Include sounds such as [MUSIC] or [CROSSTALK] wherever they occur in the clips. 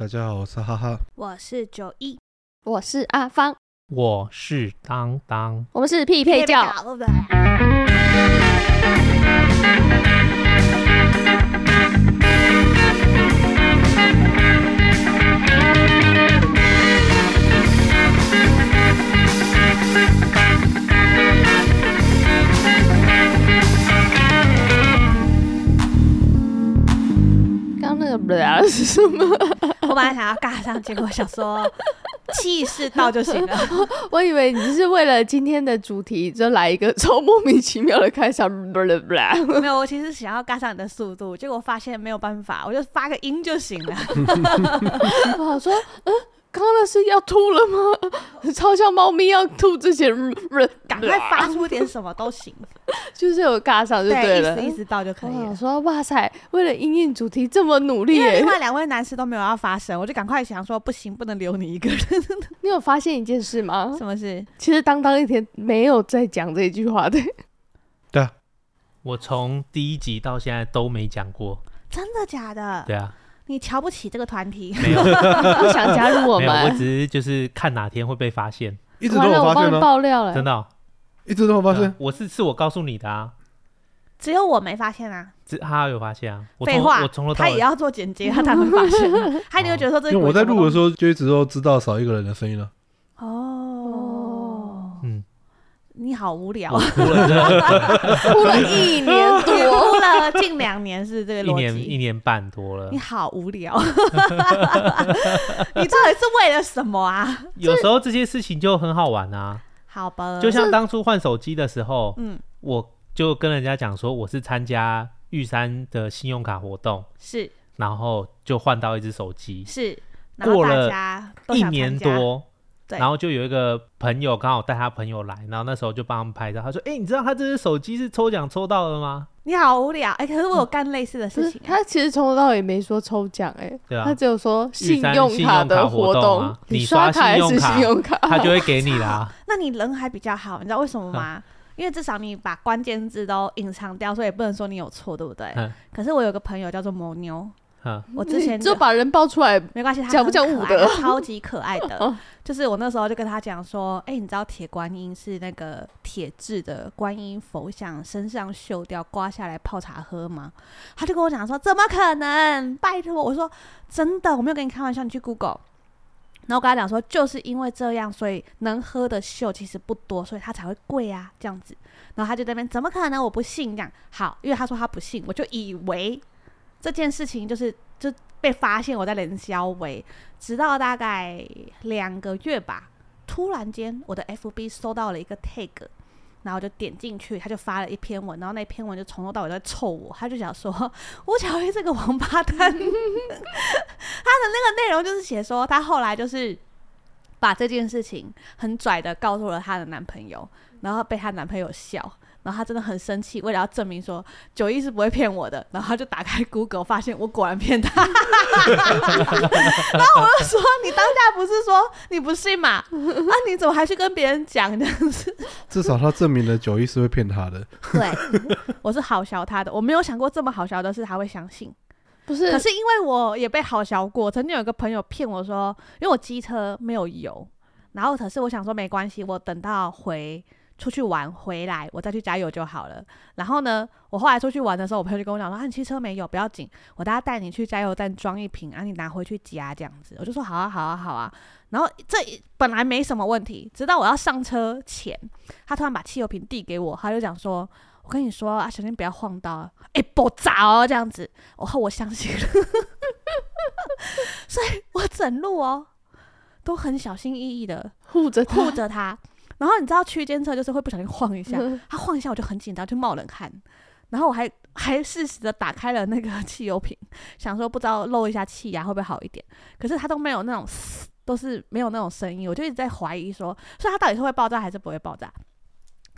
大家好，我是哈哈，我是九一，我是阿芳，我是当当，我们是匹配教。刚刚那个不是是什么？我本来想要尬上，结果想说气势到就行了。[LAUGHS] 我以为你是为了今天的主题，就来一个超莫名其妙的开场。没有，我其实想要尬上你的速度，结果发现没有办法，我就发个音就行了。[LAUGHS] 我想说，嗯。刚刚那是要吐了吗？[LAUGHS] 超像猫咪要吐之前，赶快发出点什么都行，[LAUGHS] 就是有尬上就对了，对，意思意思到就可以了。我说哇塞，为了因应主题这么努力，另外两位男士都没有要发声，我就赶快想说不行，不能留你一个人。[LAUGHS] 你有发现一件事吗？什么事？其实当当一天没有在讲这一句话的。对啊，我从第一集到现在都没讲过。真的假的？对啊。你瞧不起这个团体？没有，[LAUGHS] 不想加入我们。我只是就是看哪天会被发现。一直都有发现吗？爆料了，真的、哦，一直都有发现。我是是我告诉你的啊，只有我没发现啊。只他有发现啊。废话，我从头到他也要做剪接，他才会发现。[LAUGHS] 他一定会觉得说这。因为我在录的时候就一直都知道少一个人的声音了。哦，嗯。你好无聊，哭了，[LAUGHS] 哭了一年多，[LAUGHS] 哭了近两年是这个逻辑，一年一年半多了。你好无聊，[LAUGHS] 你到底是为了什么啊？有时候这些事情就很好玩啊。好吧，就像当初换手机的时候，嗯，我就跟人家讲说我是参加玉山的信用卡活动，是，然后就换到一只手机，是，过了一年多。然后就有一个朋友刚好带他朋友来，然后那时候就帮他们拍照。他说：“哎、欸，你知道他这只手机是抽奖抽到的吗？”你好无聊哎、欸，可是我有干类似的事情、啊。他其实从头到尾没说抽奖哎、欸，对啊，他只有说信用卡的活动，你刷卡还是信用卡，他就会给你啦。[LAUGHS] 那你人还比较好，你知道为什么吗？嗯、因为至少你把关键字都隐藏掉，所以也不能说你有错，对不对？嗯、可是我有个朋友叫做魔妞。嗯、我之前就，就把人爆出来，没关系，讲不讲武德？[LAUGHS] 超级可爱的，就是我那时候就跟他讲说，哎、欸，你知道铁观音是那个铁制的观音佛像，身上锈掉，刮下来泡茶喝吗？他就跟我讲说，怎么可能？拜托，我说真的，我没有跟你开玩笑，你去 Google。然后我跟他讲说，就是因为这样，所以能喝的锈其实不多，所以它才会贵啊，这样子。然后他就在那边，怎么可能？我不信这样。好，因为他说他不信，我就以为。这件事情就是就被发现我在冷消微，直到大概两个月吧，突然间我的 FB 收到了一个 tag，然后就点进去，他就发了一篇文，然后那篇文就从头到尾都在臭我，他就想说吴巧玉这个王八蛋，[LAUGHS] 他的那个内容就是写说他后来就是把这件事情很拽的告诉了他的男朋友，然后被他男朋友笑。然后他真的很生气，为了要证明说九一是不会骗我的，然后他就打开 [LAUGHS] Google，发现我果然骗他。然后我就说：“你当下不是说你不信嘛？啊，你怎么还去跟别人讲这样子？”至少他证明了九一是会骗他的。对，我是好笑他的，我没有想过这么好笑的事他会相信。不是，可是因为我也被好笑过，曾经有一个朋友骗我说，因为我机车没有油，然后可是我想说没关系，我等到回。出去玩回来，我再去加油就好了。然后呢，我后来出去玩的时候，我朋友就跟我讲说：“啊，你汽车没有，不要紧，我大家带你去加油站装一瓶，啊，你拿回去加这样子。”我就说：“好啊，好啊，好啊。”然后这本来没什么问题，直到我要上车前，他突然把汽油瓶递给我，他就讲说：“我跟你说啊，小心不要晃到，哎，爆炸哦，这样子。”我后我相信了，[LAUGHS] 所以我整路哦都很小心翼翼的护着护着他。然后你知道区间车就是会不小心晃一下，他晃一下我就很紧张，就冒冷汗。然后我还 [LAUGHS] 还适时的打开了那个汽油瓶，想说不知道漏一下气压会不会好一点。可是他都没有那种嘶，都是没有那种声音，我就一直在怀疑说，所以他到底是会爆炸还是不会爆炸？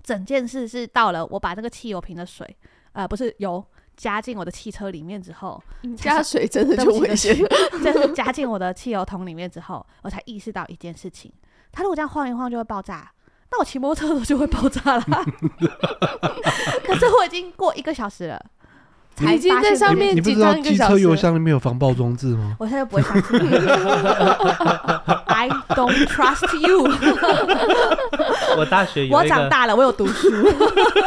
整件事是到了我把那个汽油瓶的水，呃，不是油加进我的汽车里面之后，加水真的就 [LAUGHS] 危险。就是 [LAUGHS] 加进我的汽油桶里面之后，我才意识到一件事情：它如果这样晃一晃就会爆炸。那我骑摩托车的时候就会爆炸了，[LAUGHS] 可是我已经过一个小时了，才已经在上面你不知道机车油箱里面有防爆装置吗？我现在不会相信。[LAUGHS] [LAUGHS] I don't trust you。我大学有我长大了，我有读书。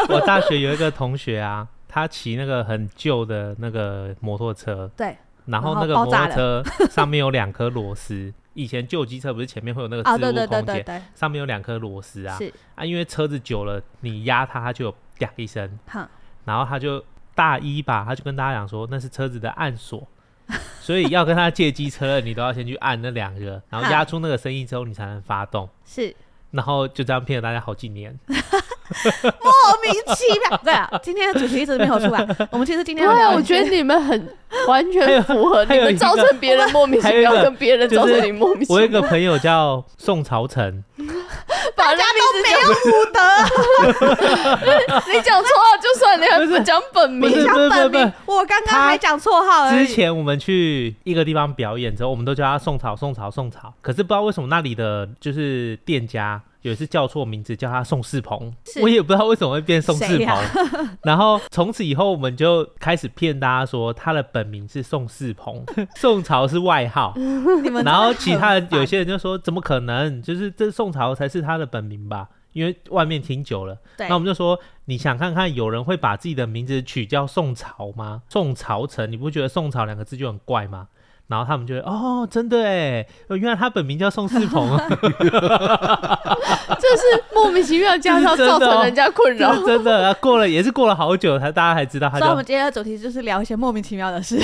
我大学有一个同学啊，他骑那个很旧的那个摩托车，对，然后那个摩托车上面有两颗螺丝。以前旧机车不是前面会有那个置物空间，上面有两颗螺丝啊。是啊，因为车子久了，你压它，它就有啪一声。然后他就大一吧，他就跟大家讲说，那是车子的按锁，所以要跟他借机车，你都要先去按那两个，然后压出那个声音之后，你才能发动。是，然后就这样骗了大家好几年。[LAUGHS] 莫名其妙，对啊，今天的主题一直没有出来。[LAUGHS] 我们其实今天，对啊，我觉得你们很完全符合，你们造成别人莫名其妙，跟别人造成你莫名其妙。我有一个朋友叫宋朝成，[LAUGHS] 大家都没有武德。[LAUGHS] 你讲错了就算，你还不讲本名？讲本名，我刚刚还讲错号。之前我们去一个地方表演之后，我们都叫他宋朝，宋朝，宋朝。可是不知道为什么那里的就是店家。有一次叫错名字，叫他宋世鹏，我也不知道为什么会变宋世鹏。啊、[LAUGHS] [LAUGHS] 然后从此以后，我们就开始骗大家说他的本名是宋世鹏，[LAUGHS] 宋朝是外号。然后其他人有些人就说怎么可能？就是这宋朝才是他的本名吧？因为外面听久了。那我们就说，你想看看有人会把自己的名字取叫宋朝吗？宋朝成，你不觉得宋朝两个字就很怪吗？然后他们就会哦，真的哎，原来他本名叫宋世鹏啊，[LAUGHS] [LAUGHS] 这是莫名其妙加上造成人家困扰，真的，过了也是过了好久才大家才知道他。所以我们今天的主题就是聊一些莫名其妙的事。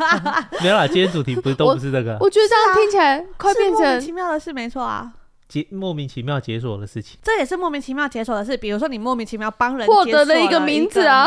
[LAUGHS] 没有啦，今天主题不是都不是这个。我觉得这样听起来快变成莫名其妙的事，没错啊，解莫名其妙解锁的事情，这也是莫名其妙解锁的事。比如说你莫名其妙帮人获得了一个名字啊，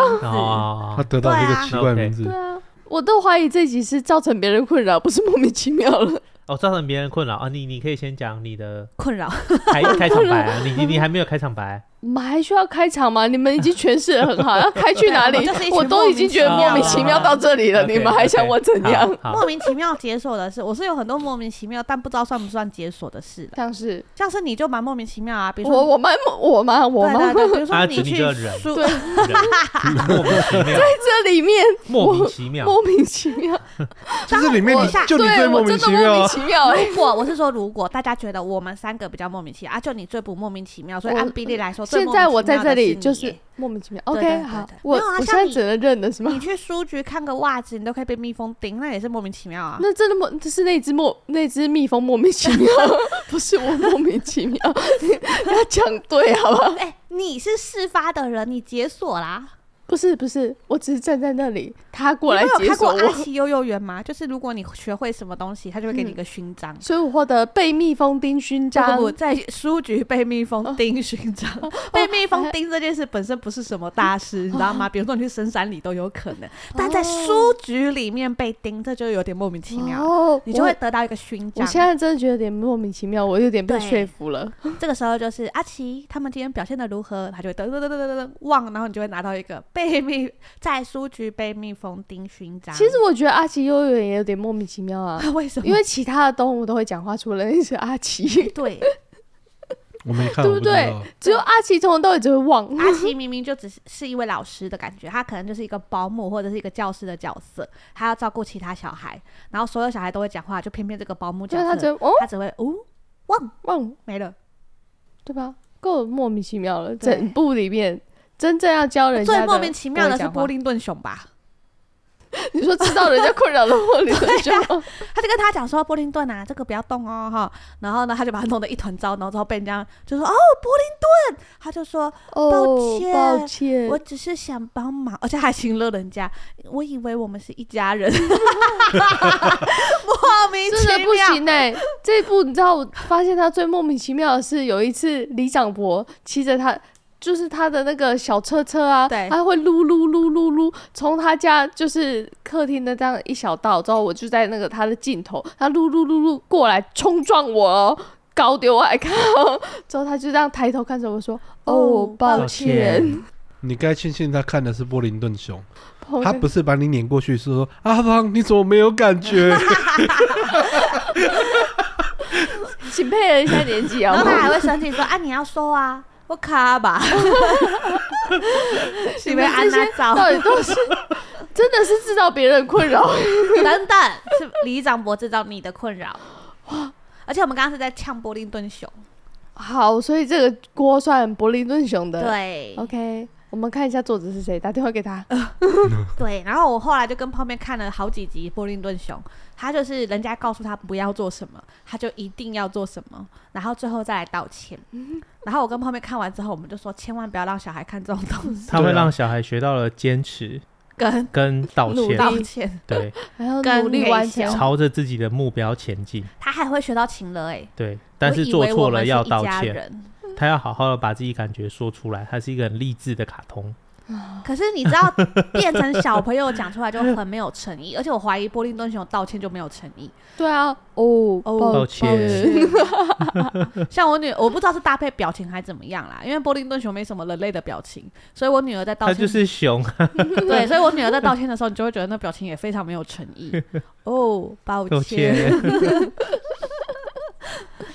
他得到了一个奇怪名字，对啊。我都怀疑这集是造成别人困扰，不是莫名其妙了。哦，造成别人困扰啊！你你可以先讲你的困扰开开场白啊！[LAUGHS] 你你你还没有开场白。我们还需要开场吗？你们已经诠释的很好，要开去哪里？我都已经觉得莫名其妙到这里了，你们还想我怎样？[LAUGHS] 莫名其妙解锁的事，我是有很多莫名其妙，但不知道算不算解锁的事。像是像是你就蛮莫名其妙啊，比如说我我蛮我蛮我蛮，比如说 [LAUGHS] 你去书，对，[LAUGHS] 莫名其妙，在这里面莫名其妙，莫名其妙，就是里面你就你最莫名其妙。如果我是说，如果大家觉得我们三个比较莫名其妙啊，就你最不莫名其妙，所以按比例来说，现在我在这。里就是莫名其妙。OK，好，我我现在只能认了，是吗？你去书局看个袜子，你都可以被蜜蜂叮，那也是莫名其妙啊。那真的莫，就是那只莫那只蜜蜂莫名其妙，[LAUGHS] 不是我莫名其妙。[LAUGHS] 你要讲对，好不好？哎，你是事发的人，你解锁啦。不是不是，我只是站在那里，他过来解锁我。你有看过阿奇幼幼园吗？就是如果你学会什么东西，他就会给你一个勋章，所以我获得被蜜蜂叮勋章。我在书局被蜜蜂叮勋章，[LAUGHS] 被蜜蜂叮这件事本身不是什么大事，你知道吗？比如说你去深山里都有可能，但在书局里面被叮，这就有点莫名其妙。你就会得到一个勋章。我现在真的觉得有点莫名其妙，我有点被说服了。这个时候就是阿奇他们今天表现的如何，他就会噔噔噔噔噔噔忘，然后你就会拿到一个被。被蜜在书局被蜜蜂叮勋章。其实我觉得阿奇幼儿园也有点莫名其妙啊。[LAUGHS] 为什么？因为其他的动物都会讲话，除了那是阿奇。[LAUGHS] 对，[LAUGHS] 我没看，对不对？只有阿奇从头到尾只会忘。阿奇明明就只是是一位老师的感觉，他可能就是一个保姆或者是一个教师的角色，他要照顾其他小孩，然后所有小孩都会讲话，就偏偏这个保姆角色，他只会哦，他只会哦忘忘没了，对吧？够莫名其妙了，整部里面。真正要教人家最莫名其妙的是波林顿熊吧？[LAUGHS] 你说知道人家困扰了波林顿熊，[LAUGHS] 他就跟他讲说：“波林顿啊，这个不要动哦，哈。”然后呢，他就把他弄得一团糟，然后之后被人家就说：“哦，波林顿。”他就说：“抱歉，抱歉，我只是想帮忙，而且还亲了人家。我以为我们是一家人。[LAUGHS] ”莫名其妙，真的不行哎！这一部你知道，我发现他最莫名其妙的是有一次李长博骑着他。就是他的那个小车车啊，对，他会噜噜噜噜噜，从他家就是客厅的这样一小道，之后我就在那个他的尽头，他噜噜噜噜过来冲撞我哦，搞丢我还看，[LAUGHS] 之后他就这样抬头看着我说：“哦，抱歉。”你该庆幸他看的是波林顿熊，他不是把你撵过去是说：“阿芳，你怎么没有感觉？” [LAUGHS] 请配合一下年纪啊，然后他还会生气说：“啊，你要说啊。”卡吧，[LAUGHS] 你们安娜到底都是真的是制造别人困扰。等等，是李长博制造你的困扰。哇！而且我们刚刚是在呛柏林顿熊。好，所以这个锅算柏林顿熊的。对，OK。我们看一下作者是谁，打电话给他。[LAUGHS] 对，然后我后来就跟泡面看了好几集《波林顿熊》，他就是人家告诉他不要做什么，他就一定要做什么，然后最后再来道歉。[LAUGHS] 然后我跟泡面看完之后，我们就说千万不要让小孩看这种东西，他会让小孩学到了坚持跟跟道歉，道歉，对，还要努力完成，朝着自己的目标前进。他还会学到情了哎，对，但是做错了要道歉。他要好好的把自己感觉说出来，他是一个很励志的卡通。[LAUGHS] 可是你知道，变成小朋友讲出来就很没有诚意，而且我怀疑波林顿熊道歉就没有诚意。对啊，哦，抱歉。[LAUGHS] 像我女，我不知道是搭配表情还是怎么样啦，因为波林顿熊没什么人类的表情，所以我女儿在道歉。他就是熊。[LAUGHS] 对，所以我女儿在道歉的时候，你就会觉得那表情也非常没有诚意。哦，抱歉。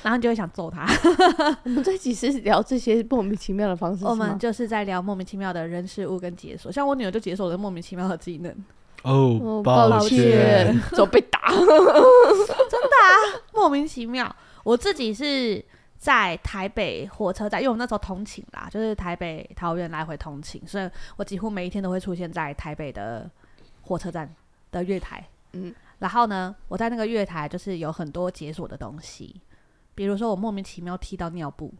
然后你就会想揍他。[LAUGHS] 我们这集是聊这些莫名其妙的方式。我们就是在聊莫名其妙的人事物跟解锁。像我女儿就解锁了莫名其妙的技能。哦，抱歉，[LAUGHS] 总被打。[LAUGHS] 真的啊，莫名其妙。我自己是在台北火车站，因为我那时候通勤啦，就是台北桃园来回通勤，所以我几乎每一天都会出现在台北的火车站的月台。嗯，然后呢，我在那个月台就是有很多解锁的东西。比如说，我莫名其妙踢到尿布，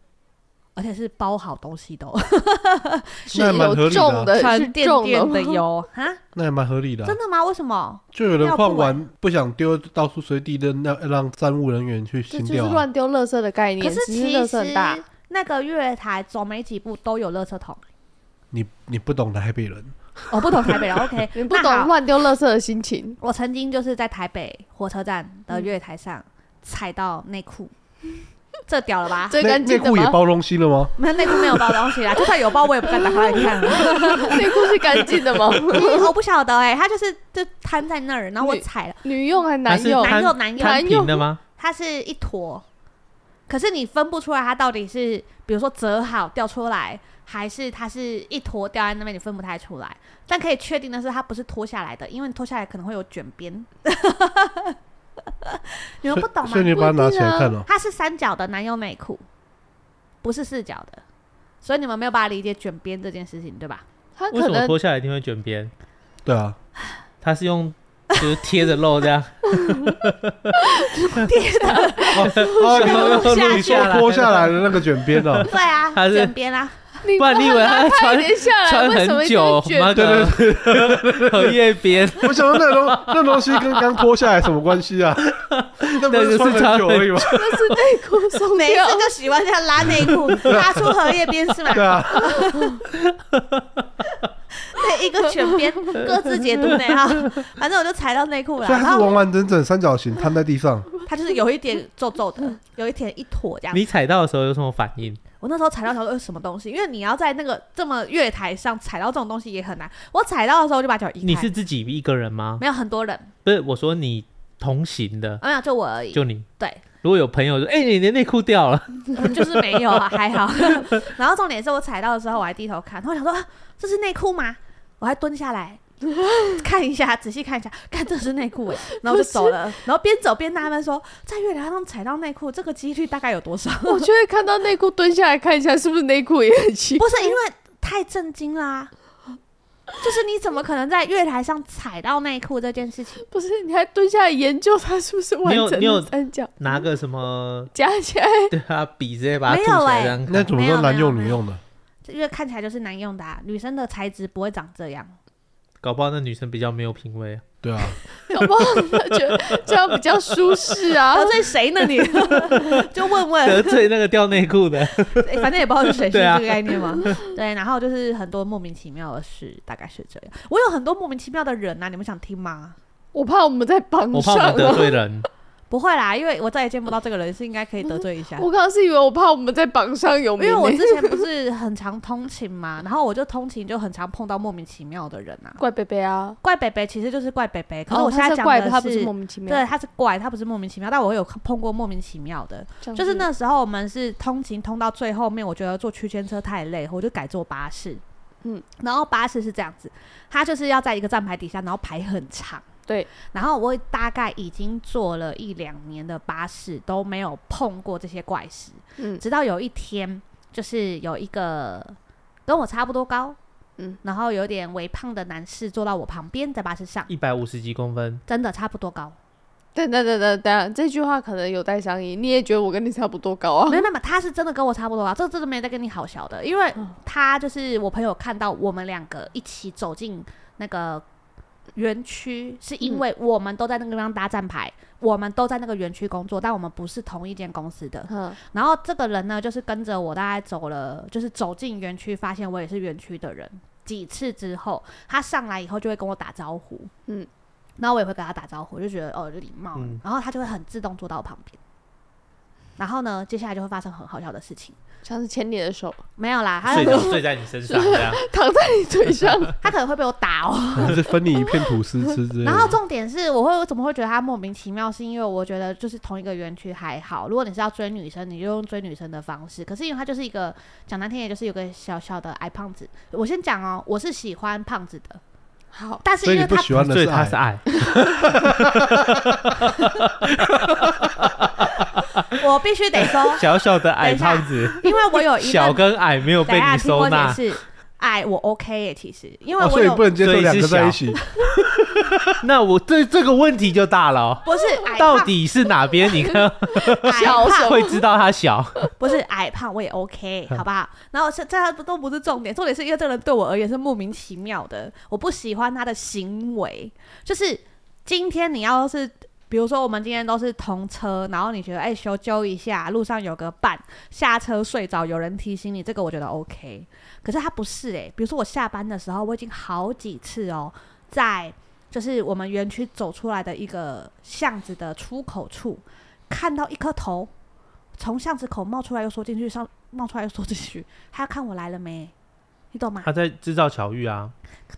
而且是包好东西的，[LAUGHS] 是有重的，是垫垫的油 [LAUGHS] 啊，那也蛮合理的。真的吗？为什么？就有人换完不想丢，到处随地的，那让站务人员去清掉。这就是乱丢垃圾的概念。可是其实那个月台走没几步都有垃圾桶。你你不懂台北人，我不懂台北人。[LAUGHS] OK，你不懂乱丢垃圾的心情。我曾经就是在台北火车站的月台上踩到内裤。[LAUGHS] 这屌了吧？最干净的吗？内裤也包东西了吗？没有，内裤没有包东西啦。就算有包，我也不敢打开来看。[LAUGHS] 内裤是干净的吗？我不晓得哎、欸，它就是就摊在那儿，然后我踩了。女用还是男用？男用，男用。摊平的吗？它是一坨，可是你分不出来它到底是，比如说折好掉出来，还是它是一坨掉在那边，你分不太出来。但可以确定的是，它不是脱下来的，因为脱下来可能会有卷边。[LAUGHS] 你们不懂吗？所以你把它拿起来看哦。它是三角的男友内裤，不是四角的，所以你们没有办法理解卷边这件事情，对吧？为什么脱下来一定会卷边？对啊，[SIGHS] 它是用就是贴着肉这样，[LAUGHS] 贴的哦，[LAUGHS] 你说脱下来的那个卷边哦，对啊，它是卷边啊。不然你以为他穿穿很久吗？对对对，[LAUGHS] 荷叶边。[LAUGHS] 我想说那东那东西跟刚脱下来什么关系啊？[LAUGHS] 那不是穿很久而已吗？那是内裤松，每次就喜欢这样拉内裤，拉出荷叶边是吗？对啊。对，一个全边，各自解读呢哈。反正我就踩到内裤了，然是完完整整三角形摊在地上。它就是有一点皱皱的，有一点一坨这样。你踩到的时候有什么反应？我那时候踩到时候是什么东西？因为你要在那个这么月台上踩到这种东西也很难。我踩到的时候就把脚移开。你是自己一个人吗？没有很多人。不是，我说你同行的。没有，就我而已。就你。对。如果有朋友说：“哎、欸，你的内裤掉了。[LAUGHS] 嗯”就是没有啊，还好。[LAUGHS] 然后重点是我踩到的时候，我还低头看，然后我想说：“啊，这是内裤吗？”我还蹲下来。[LAUGHS] 看一下，仔细看一下，看这是内裤哎，[LAUGHS] 然后就走了，然后边走边纳闷说，在月台上踩到内裤，这个几率大概有多少？[LAUGHS] 我就会看到内裤蹲下来看一下，是不是内裤也很奇怪？不是，因为太震惊啦，就是你怎么可能在月台上踩到内裤这件事情？不是，你还蹲下来研究它是不是完整的三角？拿个什么夹起来？对啊，笔直接把它组起来。那怎么说男用女用的？因为看起来就是男用的，啊，女生的材质不会长这样。搞不好那女生比较没有品味啊。对啊，[LAUGHS] 搞不好她觉得这样比较舒适啊。得罪谁呢？你 [LAUGHS] 就问问。得罪那个掉内裤的，[LAUGHS] 反正也不知道是谁，是这个概念吗？对，然后就是很多莫名其妙的事，大概是这样。我有很多莫名其妙的人啊，你们想听吗？我怕我们在帮上，我怕我们得罪人。不会啦，因为我再也见不到这个人，是应该可以得罪一下。[LAUGHS] 我刚刚是以为我怕我们在榜上有名，因为我之前不是很常通勤嘛，然后我就通勤就很常碰到莫名其妙的人啊。怪北北啊，怪北北其实就是怪北北，可是我现在讲的是，他不是莫名其妙，对，他是怪，他不是莫名其妙，但我有碰过莫名其妙的，就是那时候我们是通勤通到最后面，我觉得坐区间车太累，我就改坐巴士。嗯，然后巴士是这样子，它就是要在一个站牌底下，然后排很长。对，然后我大概已经坐了一两年的巴士，都没有碰过这些怪事。嗯，直到有一天，就是有一个跟我差不多高，嗯，然后有点微胖的男士坐到我旁边，在巴士上，一百五十几公分，真的差不多高。等等等等等，这句话可能有待商议。你也觉得我跟你差不多高啊？没有没有，他是真的跟我差不多高，这真的没在跟你好笑的，因为他就是我朋友看到我们两个一起走进那个。园区是因为我们都在那个地方搭站牌，嗯、我们都在那个园区工作，但我们不是同一间公司的。嗯、然后这个人呢，就是跟着我大概走了，就是走进园区，发现我也是园区的人。几次之后，他上来以后就会跟我打招呼，嗯，然后我也会跟他打招呼，就觉得哦有礼貌，嗯、然后他就会很自动坐到我旁边。然后呢，接下来就会发生很好笑的事情。像是牵你的手，没有啦，他睡着睡在你身上，[LAUGHS] 这样躺在你腿上，[LAUGHS] 他可能会被我打哦，还是分你一片吐司吃之类的。然后重点是，我会我怎么会觉得他莫名其妙？是因为我觉得就是同一个园区还好，如果你是要追女生，你就用追女生的方式。可是因为他就是一个讲难听点，就是有个小小的矮胖子。我先讲哦，我是喜欢胖子的，好，但是因为他喜欢的是他是矮。[LAUGHS] [LAUGHS] 我必须得说，小小的矮胖子，因为我有一小跟矮没有被你收纳。是矮我 OK 耶，其实因为我所以不能接受两个在一起。[LAUGHS] 那我对这个问题就大了。不是，到底是哪边？你看，小 [LAUGHS] 会知道他小。不是矮胖我也 OK，好不好？然后这这都不是重点，重点是因为这个人对我而言是莫名其妙的，我不喜欢他的行为。就是今天你要是。比如说，我们今天都是同车，然后你觉得哎，修揪一下，路上有个伴，下车睡着，有人提醒你，这个我觉得 OK。可是他不是哎，比如说我下班的时候，我已经好几次哦，在就是我们园区走出来的一个巷子的出口处，看到一颗头从巷子口冒出来又缩进去，上冒出来又缩进去，他要看我来了没？你懂吗？他在制造巧遇啊。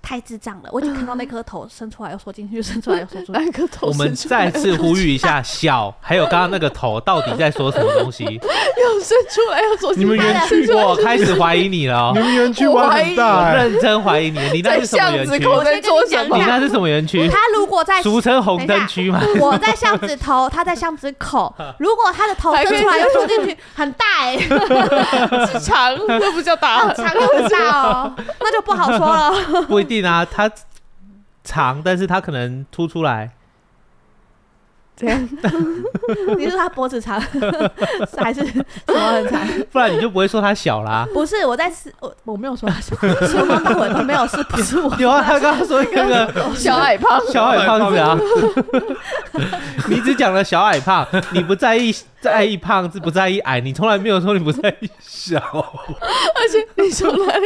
太智障了！我已经 [LAUGHS] 看到那颗头伸出来又缩进去，伸出来又缩出来。那颗头，我们再次呼吁一下，小还有刚刚那个头到底在说什么东西？[LAUGHS] 又伸出来又缩进去。你们园区，我开始怀疑你了。你们园区玩很大，认真怀疑你。你那是什么园区？你那是什么园区？他如果在俗称红灯区吗？我在巷子头，他在巷子口。如果他的头伸出来又缩进去，很大哎，[LAUGHS] 是长，那不叫大，长又很大哦，那就不好说了。[LAUGHS] 不一定啊，它长，但是它可能凸出来。这样，[LAUGHS] 你说他脖子长，[LAUGHS] 还是什么很长？不然你就不会说他小啦。不是，我在试，我我没有说他小，从头到尾都没有，是不是我？有啊，他刚刚说一个小矮胖，小矮胖子啊。你只讲了小矮胖，你不在意在意胖子，不在意矮，你从来没有说你不在意小。而且你从来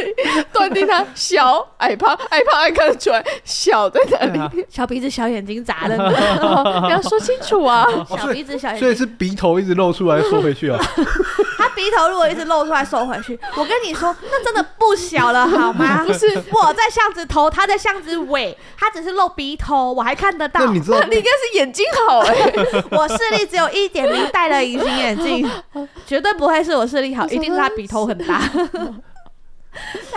断定他小矮胖？矮胖还看得出来小在哪里？小鼻子、小眼睛咋的？你要说清楚。啊，小鼻子小眼睛，所以是鼻头一直露出来说回去啊。他鼻头如果一直露出来收回去，我跟你说，那真的不小了好吗？[LAUGHS] 不是，我在巷子头，他在巷子尾，他只是露鼻头，我还看得到。那你知道，[LAUGHS] 你应该是眼睛好哎、欸，[LAUGHS] 我视力只有一点零，戴了隐形眼镜，绝对不会是我视力好，一定是他鼻头很大。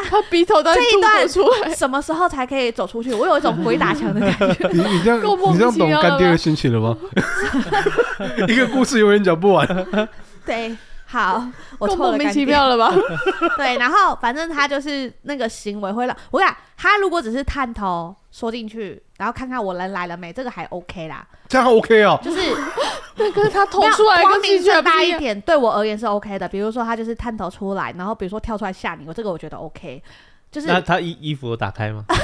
他鼻头都这一段出来，什么时候才可以走出去？我有一种鬼打墙的感觉。你你这样你这样懂干爹的心情了吗？一个故事永远讲不完。对，好，我莫名其妙了吧？[LAUGHS] 对，然后反正他就是那个行为会让我讲，他如果只是探头缩进去，然后看看我人来了没，这个还 OK 啦。这样 OK 哦，就是。那个他投出来光明正大一点，对我而言是 OK 的。比如说他就是探头出来，然后比如说跳出来吓你，我这个我觉得 OK。就是那他衣衣服有打开吗？[LAUGHS]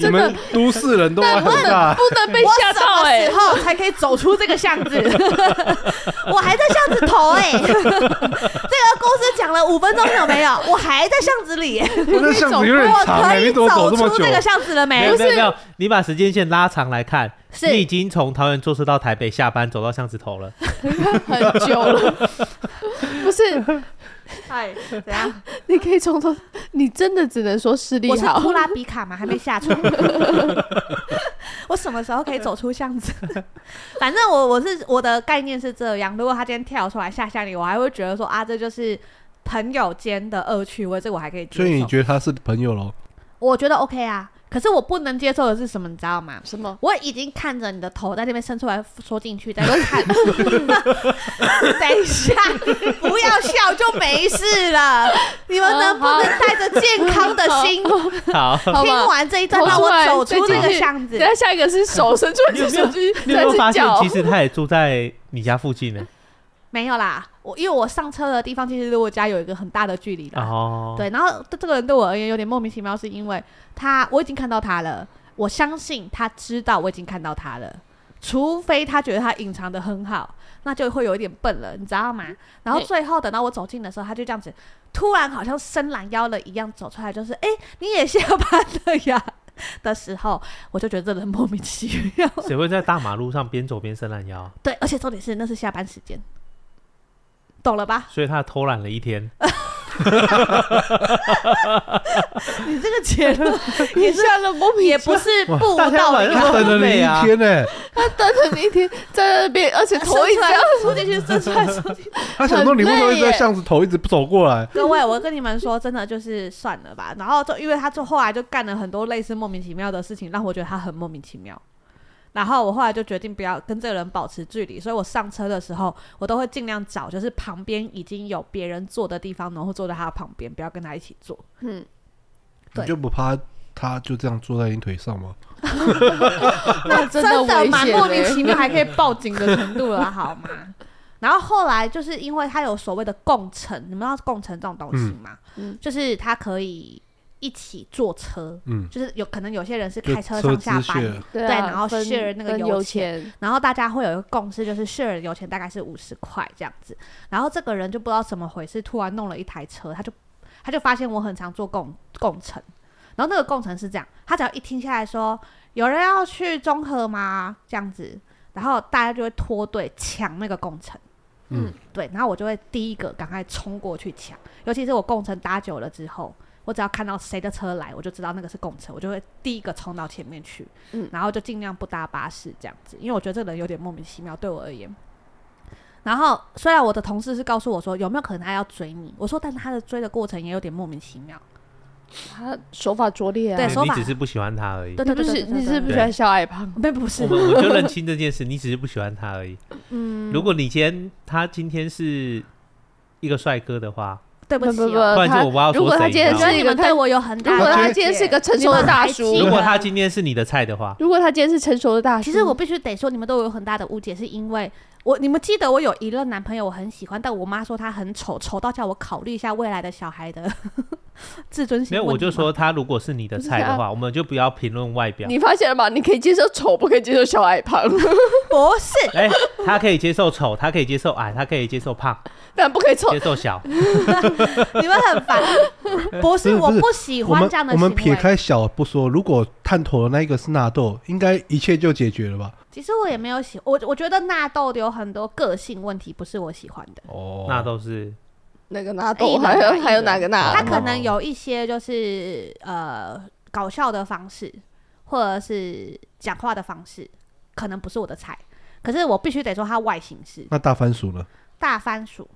你们都市人都很大，不能被吓到哎，时候才可以走出这个巷子。[LAUGHS] 我还在巷子头哎，[LAUGHS] 这个故事讲了五分钟有没有？我还在巷子里，我在巷子有点长，可以走出这个巷子了没？没有没有，你把时间线拉长来看，你已经从桃园坐车到台北，下班走到巷子头了，很久了，不是。嗨，[LAUGHS] 怎样？你可以从头，你真的只能说视力好。我是库拉比卡嘛？还没下床。[LAUGHS] 我什么时候可以走出巷子？反正我我是我的概念是这样。如果他今天跳出来吓吓你，我还会觉得说啊，这就是。朋友间的恶趣味，这我还可以接受。所以你觉得他是朋友喽？我觉得 OK 啊。可是我不能接受的是什么，你知道吗？什么？我已经看着你的头在那边伸出来缩进去，在那 [LAUGHS] 看。[LAUGHS] 等一下，不要笑就没事了。你们能不能带着健康的心，[LAUGHS] 好，听完这一段，让我走出这个巷子。等下下一个是手伸出来，手机，你有没有发现，其实他也住在你家附近呢？没有啦，我因为我上车的地方其实离我家有一个很大的距离的。哦，对，然后这个人对我而言有点莫名其妙，是因为他我已经看到他了，我相信他知道我已经看到他了，除非他觉得他隐藏的很好，那就会有一点笨了，你知道吗？然后最后等到我走近的时候，他就这样子突然好像伸懒腰了一样走出来，就是哎，你也下班了呀 [LAUGHS] 的时候，我就觉得这人莫名其妙。谁会在大马路上边走边伸懒腰？对，而且重点是那是下班时间。懂了吧？所以他偷懒了一天。[LAUGHS] 你这个结论也下的莫名，也不是不道理。他等了你一天呢，他等了你一天，在那边，而且头一直出进去，伸出来，出进去。他想说你为什么一直在巷子头一直不走过来？各位，我跟你们说，真的就是算了吧。然后就因为他就后来就干了很多类似莫名其妙的事情，让我觉得他很莫名其妙。然后我后来就决定不要跟这个人保持距离，所以我上车的时候，我都会尽量找就是旁边已经有别人坐的地方，然后坐在他的旁边，不要跟他一起坐。[LAUGHS] 嗯，对，你就不怕他就这样坐在你腿上吗？[LAUGHS] 那真的蛮莫名其妙，还可以报警的程度了，好吗？[LAUGHS] 然后后来就是因为他有所谓的共乘，你们知道共乘这种东西吗？嗯，就是他可以。一起坐车，嗯，就是有可能有些人是开车上下班，对，然后 share 那个油钱，然后大家会有一个共识，就是 share 油钱大概是五十块这样子。然后这个人就不知道怎么回事，突然弄了一台车，他就他就发现我很常坐共共乘，然后那个共乘是这样，他只要一听下来说有人要去中和吗？这样子，然后大家就会脱队抢那个共乘，嗯，对，然后我就会第一个赶快冲过去抢，尤其是我共乘搭久了之后。我只要看到谁的车来，我就知道那个是公车，我就会第一个冲到前面去，嗯，然后就尽量不搭巴士这样子，因为我觉得这个人有点莫名其妙，对我而言。然后虽然我的同事是告诉我说有没有可能他要追你，我说但他的追的过程也有点莫名其妙，他手法拙劣啊，对，手法，你只是不喜欢他而已，对对对，对，你是不喜欢小矮胖，并不是，我们我就 [LAUGHS] 认清这件事，你只是不喜欢他而已。嗯，如果你今天他今天是一个帅哥的话。对不起，他如果他今天是一个对我有很大，如果他今天是一个成熟的大叔，如果他今天是你的菜的话，如果他今天是成熟的大叔，其实我必须得说，你们都有很大的误解，是因为我你们记得我有一任男朋友我很喜欢，但我妈说他很丑，丑到叫我考虑一下未来的小孩的 [LAUGHS] 自尊心。没有，我就说他如果是你的菜的话，我们就不要评论外表。你发现了吗？你可以接受丑，不可以接受小矮胖。[LAUGHS] 不是，哎，他可以接受丑，他可以接受矮，他可以接受胖。但不可以接受小，[LAUGHS] 你们很烦。不是，我不喜欢这样的。我们撇开小不说，如果探头的那一个是纳豆，应该一切就解决了吧？其实我也没有喜，我我觉得纳豆有很多个性问题，不是我喜欢的。哦，纳豆是那个纳豆，还有还有哪个纳？他可能有一些就是呃搞笑的方式，或者是讲话的方式，可能不是我的菜。可是我必须得说，它外形是。那大番薯呢？大番薯。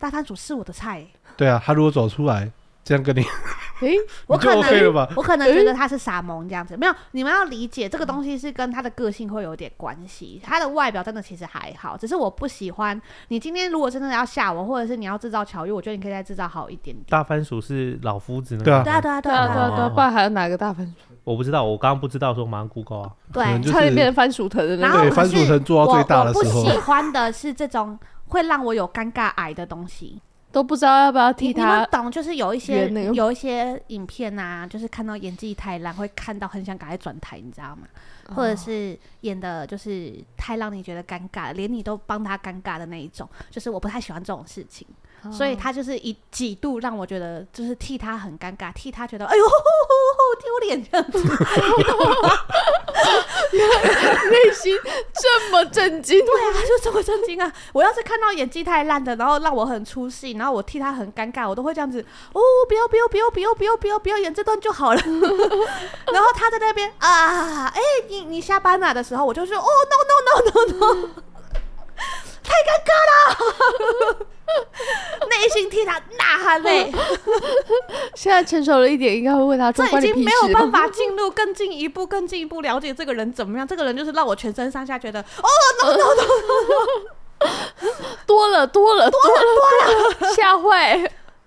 大番薯是我的菜。对啊，他如果走出来这样跟你，[LAUGHS] 诶，我可能我可能觉得他是傻萌这样子。没有，你们要理解这个东西是跟他的个性会有点关系。他的外表真的其实还好，只是我不喜欢。你今天如果真的要吓我，或者是你要制造巧遇，我觉得你可以再制造好一点点。大番薯是老夫子那个？对啊，对啊，对啊，对啊，对啊。不然还有哪个大番薯？我不知道，我刚刚不知道，说马上 Google 啊。对，差点变成番薯藤的那个。对，番薯藤做到最大的时候。我不喜欢的是这种会让我有尴尬癌的东西。都不知道要不要替他。你们懂，就是有一些有一些影片啊，就是看到演技太烂，会看到很想赶快转台，你知道吗？哦、或者是演的就是太让你觉得尴尬，连你都帮他尴尬的那一种，就是我不太喜欢这种事情。所以他就是一几度让我觉得，就是替他很尴尬，替他觉得哎呦丢脸这样子，[LAUGHS] 内心这么震惊，对啊，就这么震惊啊！我要是看到演技太烂的，然后让我很出戏，然后我替他很尴尬，我都会这样子哦，不要不要不要不要不要不要不要演这段就好了。然后他在那边啊，哎，你你下班了的时候，我就说哦，no no no no no，太尴尬了。[LAUGHS] 内心替他呐喊嘞。[LAUGHS] 现在成熟了一点，应该会问他：“这已经没有办法进入更进一步、更进一步了解这个人怎么样？这个人就是让我全身上下觉得哦，no no no no，多了多了多了多了，吓坏。”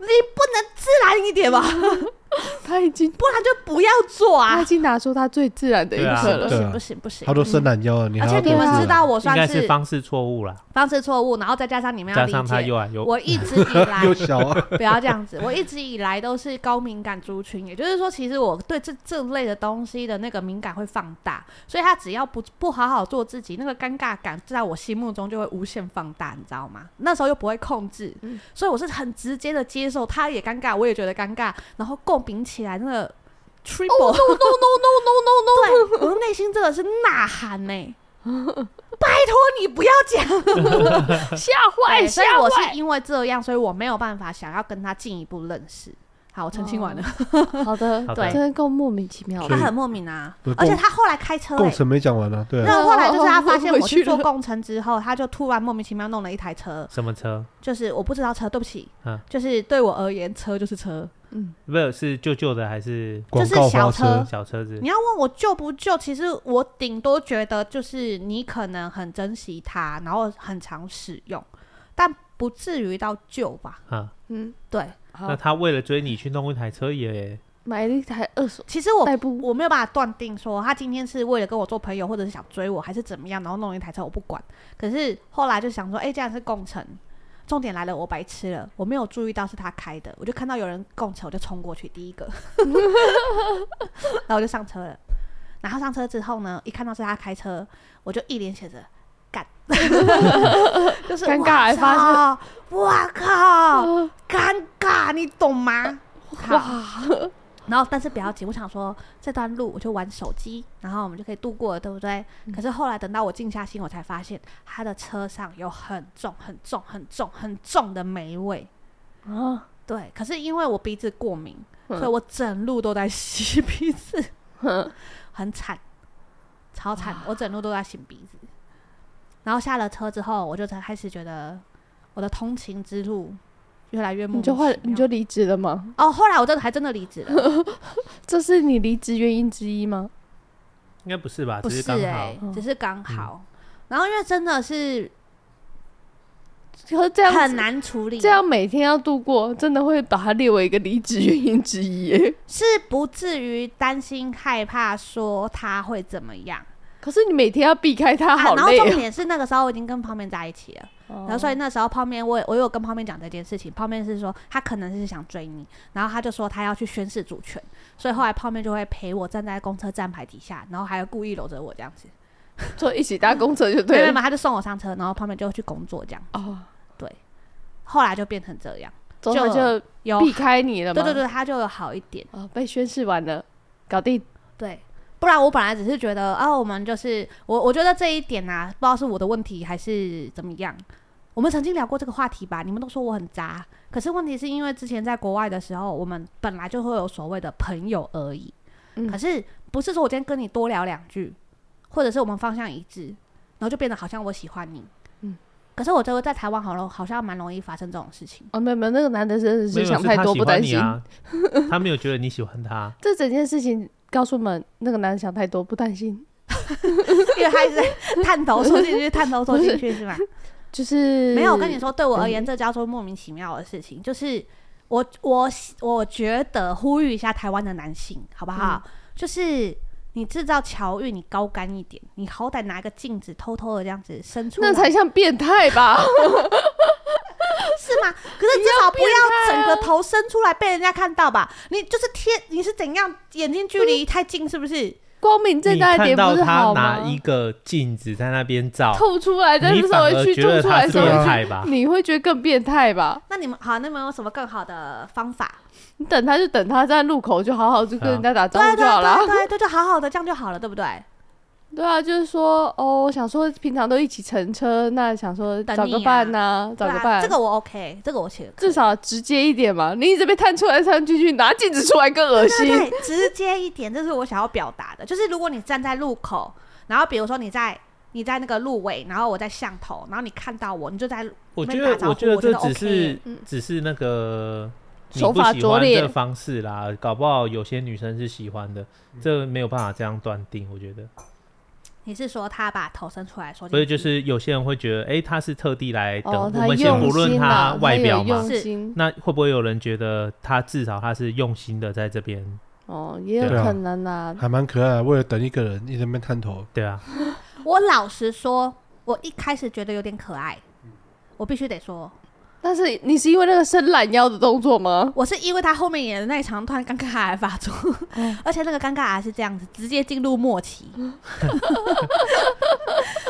你不能自然一点吧？[LAUGHS] [LAUGHS] 他已经，不然就不要做啊！他已经拿出他最自然的一刻了，不行不行不行！他都伸懒腰了，而且你们知道我算是方式错误了，方式错误，然后再加上你们要理解，我一直以来 [LAUGHS] 不要这样子，我一直以来都是高敏感族群，也就是说，其实我对这这类的东西的那个敏感会放大，所以他只要不不好好做自己，那个尴尬感在我心目中就会无限放大，你知道吗？那时候又不会控制，所以我是很直接的接受，他也尴尬，我也觉得尴尬，然后共鸣起来那个。Triple no no no no no no no！对，我的内心真的是呐喊呢，[LAUGHS] 拜托你不要讲，吓坏，所以我是因为这样，所以我没有办法想要跟他进一步认识。好，我澄清完了。好的，[LAUGHS] 对，真的够莫名其妙，他很莫名啊，而且他后来开车，共乘没讲完呢，对。然后后来就是他发现我去做工程之后，他就突然莫名其妙弄了一台车。什么车？就是我不知道车，对不起，就是对我而言，车就是车。嗯，不是是旧旧的还是就是小车小车子？你要问我旧不旧？其实我顶多觉得就是你可能很珍惜它，然后很常使用，但不至于到旧吧？啊，嗯，对。那他为了追你去弄一台车也买了一台二手。其实我我没有办法断定说他今天是为了跟我做朋友，或者是想追我，还是怎么样，然后弄一台车，我不管。可是后来就想说，哎、欸，这样是共乘。重点来了，我白痴了，我没有注意到是他开的，我就看到有人共车，我就冲过去第一个，[LAUGHS] 然后我就上车了。然后上车之后呢，一看到是他开车，我就一脸写着干，[LAUGHS] 就是尴尬还发生，哇靠，[LAUGHS] 尴尬，你懂吗？哇。然后，但是不要紧，我想说这段路我就玩手机，然后我们就可以度过了，对不对？嗯、可是后来等到我静下心，我才发现他的车上有很重、很重、很重、很重的霉味啊！对，可是因为我鼻子过敏，嗯、所以我整路都在吸鼻子，嗯、很惨，超惨！我整路都在擤鼻子。然后下了车之后，我就才开始觉得我的通勤之路。越来越莫名，你就你就离职了吗？哦，后来我真的还真的离职了。[LAUGHS] 这是你离职原因之一吗？应该不是吧？不是哎，只是刚好。然后因为真的是，就这样很难处理，这样每天要度过，真的会把它列为一个离职原因之一。是不至于担心害怕说他会怎么样。可是你每天要避开他，好累。然后重点是那个时候我已经跟旁边在一起了，然后所以那时候泡面我我有跟泡面讲这件事情，泡面是说他可能是想追你，然后他就说他要去宣誓主权，所以后来泡面就会陪我站在公车站牌底下，然后还要故意搂着我这样子，坐一起搭 [LAUGHS] 公车就对了嘛，他就送我上车，然后泡面就会去工作这样。哦，对，后来就变成这样，就就有避开你了，对对对，他就有好一点，哦，被宣誓完了，搞定，对。不然我本来只是觉得啊，我们就是我，我觉得这一点啊，不知道是我的问题还是怎么样。我们曾经聊过这个话题吧？你们都说我很渣，可是问题是因为之前在国外的时候，我们本来就会有所谓的朋友而已。嗯，可是不是说我今天跟你多聊两句，或者是我们方向一致，然后就变得好像我喜欢你。嗯，可是我觉得在台湾好了，好像蛮容易发生这种事情。哦，没有没有，那个男的真的是想太多，不担心。他没有觉得你喜欢他。[LAUGHS] 这整件事情。告诉我们，那个男的想太多，不担心，[LAUGHS] 因为他一直探头说进去，探头说进去 [LAUGHS] 是吧？就是没有。我跟你说，对我而言，这叫做莫名其妙的事情。就是我我我觉得呼吁一下台湾的男性，好不好？嗯、就是你制造巧遇，你高干一点，你好歹拿个镜子，偷偷的这样子伸出，那才像变态吧？[LAUGHS] 是吗？可是至少不要整个头伸出来被人家看到吧？你就是贴，你是怎样？眼睛距离太近是不是？光明正大一点不是好吗？他拿一个镜子在那边照，吐出来，再稍微去吐出来，变态吧？你会觉得更变态吧？那你们好，那你们有什么更好的方法？你等他就等他在路口就好好就跟人家打招呼就好了，对对对，就好好的这样就好了，对不对？对啊，就是说哦，我想说平常都一起乘车，那想说找个伴呐，啊、找个伴，啊，这个我 OK，这个我其实至少直接一点嘛。你一直被探出来探进去，拿镜子出来更恶心。对，对，对，直接一点，这是我想要表达的。就是如果你站在路口，然后比如说你在你在那个路尾，然后我在巷头，然后你看到我，你就在我觉得我觉得这只是只是那个手法拙劣的方式啦，搞不好有些女生是喜欢的，这没有办法这样断定。我觉得你是说他把头伸出来说，所以就是有些人会觉得，哎，他是特地来等。我们先不论他外表嘛，那会不会有人觉得他至少他是用心的在这边？哦，也有可能啊，还蛮可爱。为了等一个人，一直在那边探头。对啊。[LAUGHS] 我老实说，我一开始觉得有点可爱，我必须得说。但是你是因为那个伸懒腰的动作吗？我是因为他后面演的那一场突然尴尬癌发作，嗯、而且那个尴尬癌是这样子，直接进入末期。[LAUGHS]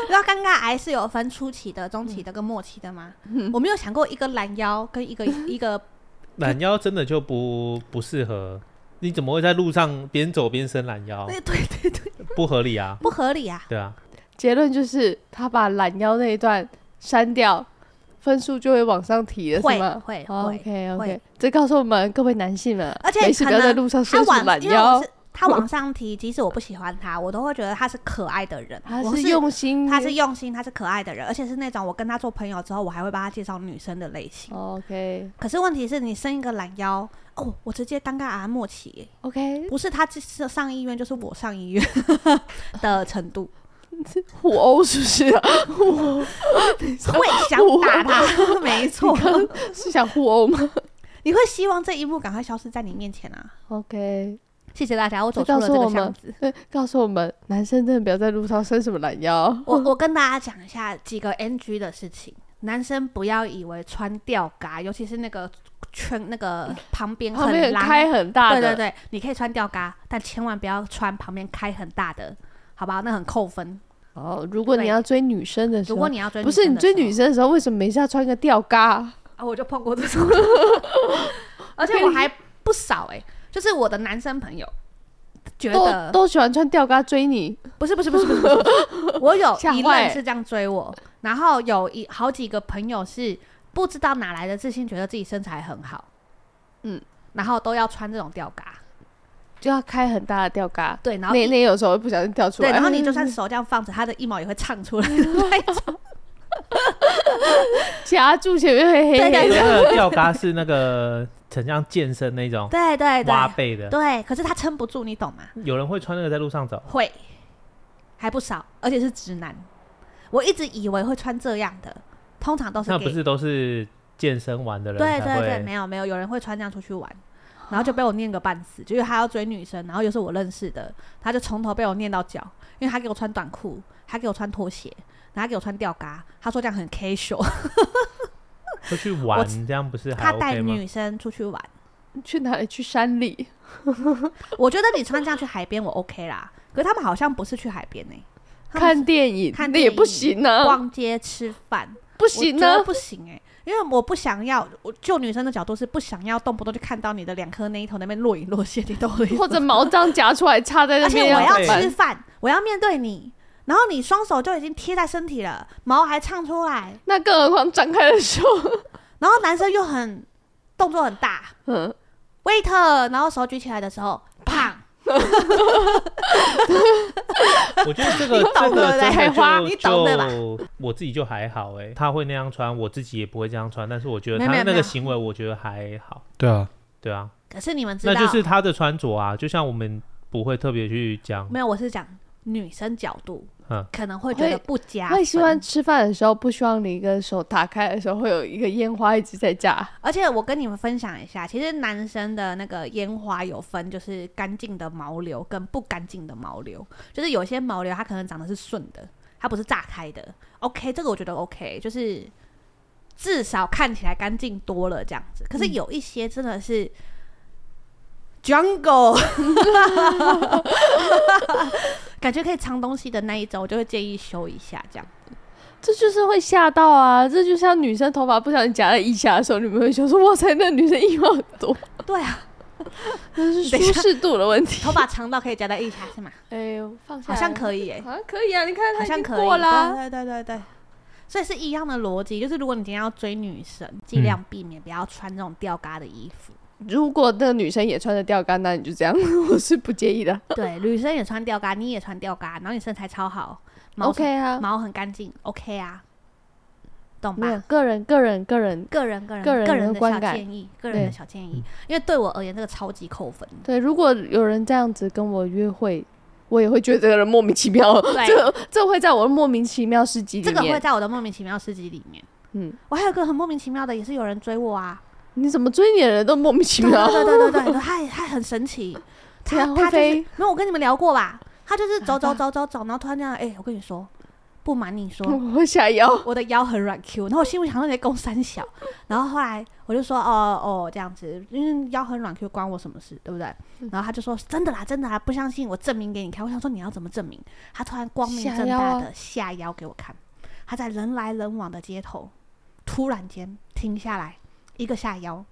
然后尴尬癌是有分初期的、中期的跟末期的吗？嗯、我没有想过一个懒腰跟一个 [LAUGHS] 一个懒腰真的就不不适合。你怎么会在路上边走边伸懒腰？对对对对，不合理啊！不合理啊！对啊。结论就是他把懒腰那一段删掉，分数就会往上提了，是吗？会会。OK OK，这告诉我们各位男性们，而且不要在路上伸出懒腰。他往上提，即使我不喜欢他，我都会觉得他是可爱的人。他是用心，他是用心，他是可爱的人，而且是那种我跟他做朋友之后，我还会帮他介绍女生的类型。OK。可是问题是你伸一个懒腰，哦，我直接尴尬癌末期。OK。不是他是上医院，就是我上医院的程度。[LAUGHS] 互殴是不是啊？互殴会想打他，[LAUGHS] 没错，是想互殴吗？你会希望这一幕赶快消失在你面前啊？OK，谢谢大家，我走出了这个巷子。对，告诉我们，男生真的不要在路上伸什么懒腰。我我跟大家讲一下几个 NG 的事情，男生不要以为穿吊嘎，尤其是那个圈那个旁边很开很大的，对对对，你可以穿吊嘎，但千万不要穿旁边开很大的。好吧，那很扣分哦。如果你要追女生的时候，如果你要追，不是你追女生的时候，为什么每次要穿个吊嘎啊？我就碰过这种，[LAUGHS] 而且我还不少哎、欸。就是我的男生朋友觉得都，都喜欢穿吊嘎追你，不是不是不是不是，不是，不是，我有 [LAUGHS] 一任是这样追我，然后有一好几个朋友是不知道哪来的自信，觉得自己身材很好，嗯，然后都要穿这种吊嘎。就要开很大的吊嘎，对，然后那那有时候不小心掉出来，对，然后你就算手这样放着，它的一毛也会唱出来的那种，[LAUGHS] 夹住前面会黑黑的。那个吊嘎是那个很像健身那种，对对对，挖背的，对，可是它撑不住，你懂吗？有人会穿那个在路上走，会，还不少，而且是直男。我一直以为会穿这样的，通常都是那不是都是健身玩的人？对对对，没有没有，有人会穿这样出去玩。然后就被我念个半死，就是他要追女生，然后又是我认识的，他就从头被我念到脚，因为他给我穿短裤，他给我穿拖鞋，然后他给我穿吊嘎，他说这样很 casual。[LAUGHS] 出去玩这样不是 OK？他带女生出去玩，去哪里？去山里。[LAUGHS] 我觉得你穿这样去海边我 OK 啦，可是他们好像不是去海边呢、欸，看电影，看电影也不行啊，逛街吃饭不行呢，不行哎、欸。因为我不想要，我就女生的角度是不想要动不动就看到你的两颗那一头那边若隐若现，你都会或者毛章夹出来插在那边。[LAUGHS] 而且我要吃饭，我要面对你，然后你双手就已经贴在身体了，毛还唱出来，那更何况张开的时候，然后男生又很动作很大，[LAUGHS] 嗯，waiter，然后手举起来的时候，砰。[LAUGHS] 我觉得这个这个真的，你懂对吧？我自己就还好哎，他会那样穿，我自己也不会这样穿。但是我觉得他那个行为，我觉得还好。对啊，对啊。可是你们知道，那就是他的穿着啊，就像我们不会特别去讲。没有，我是讲女生角度。可能会觉得不加，会喜欢吃饭的时候不希望你一个手打开的时候会有一个烟花一直在炸。而且我跟你们分享一下，其实男生的那个烟花有分，就是干净的毛流跟不干净的毛流。就是有些毛流它可能长得是顺的，它不是炸开的。OK，这个我觉得 OK，就是至少看起来干净多了这样子。可是有一些真的是。Jungle，[LAUGHS] 感觉可以藏东西的那一种，我就会建议修一下，这样。这就是会吓到啊！这就像女生头发不小心夹在腋下的时候，你们会说说：“哇塞，那女生腋毛很多。”对啊，[LAUGHS] 那是舒适度的问题。头发长到可以夹在腋下是吗？哎呦，放下好像可以哎、欸，好像可以啊！你看，好像可以啦。对对对对，所以是一样的逻辑，就是如果你今天要追女生，尽量避免不要穿这种吊嘎的衣服。如果那个女生也穿着吊嘎，那你就这样，[LAUGHS] 我是不介意的。对，女生也穿吊嘎，你也穿吊嘎，然后你身材超好，OK 啊，毛很干净，OK 啊，懂吧？个人个人个人个人个人个人个人的小建议，个人的小建议，因为对我而言，这个超级扣分。对，如果有人这样子跟我约会，我也会觉得这个人莫名其妙。这这会在我的莫名其妙事迹里面，这个会在我的莫名其妙事迹里面。嗯，我还有个很莫名其妙的，也是有人追我啊。你怎么追你的人都莫名其妙？对对对对对，他他很神奇。[LAUGHS] 他他就是没有我跟你们聊过吧？他就是走走走走走，然后突然这样，哎，我跟你说，不瞒你说，[LAUGHS] 我会下腰，我的腰很软 Q。然后我心里想说你在攻三小，[LAUGHS] 然后后来我就说哦哦这样子，因为腰很软 Q 关我什么事，对不对？然后他就说真的啦，真的啦，不相信我证明给你看。我想说你要怎么证明？他突然光明正大的下腰给我看，他在人来人往的街头，突然间停下来，一个下腰，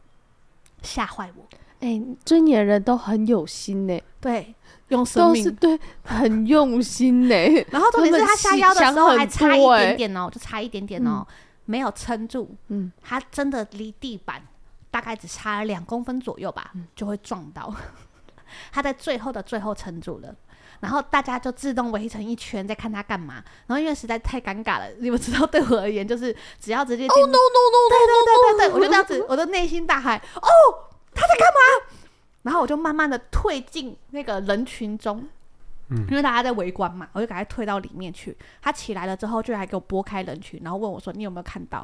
吓坏我。哎、欸，追你的人都很有心呢、欸，对，用生命都是对，很用心呢、欸。[LAUGHS] 然后特别是他下腰的时候还差一点点哦、喔，就差一点点哦、喔，嗯、没有撑住。嗯，他真的离地板大概只差了两公分左右吧，嗯、就会撞到。[LAUGHS] 他在最后的最后撑住了，然后大家就自动围成一圈在看他干嘛。然后因为实在太尴尬了，你们知道，对我而言就是只要直接进，Oh no no no no，对对对对对，我就这样子，我的内心大喊哦。他在干嘛？然后我就慢慢的退进那个人群中，嗯，因为大家在围观嘛，我就赶快退到里面去。他起来了之后，就还给我拨开人群，然后问我说：“你有没有看到？”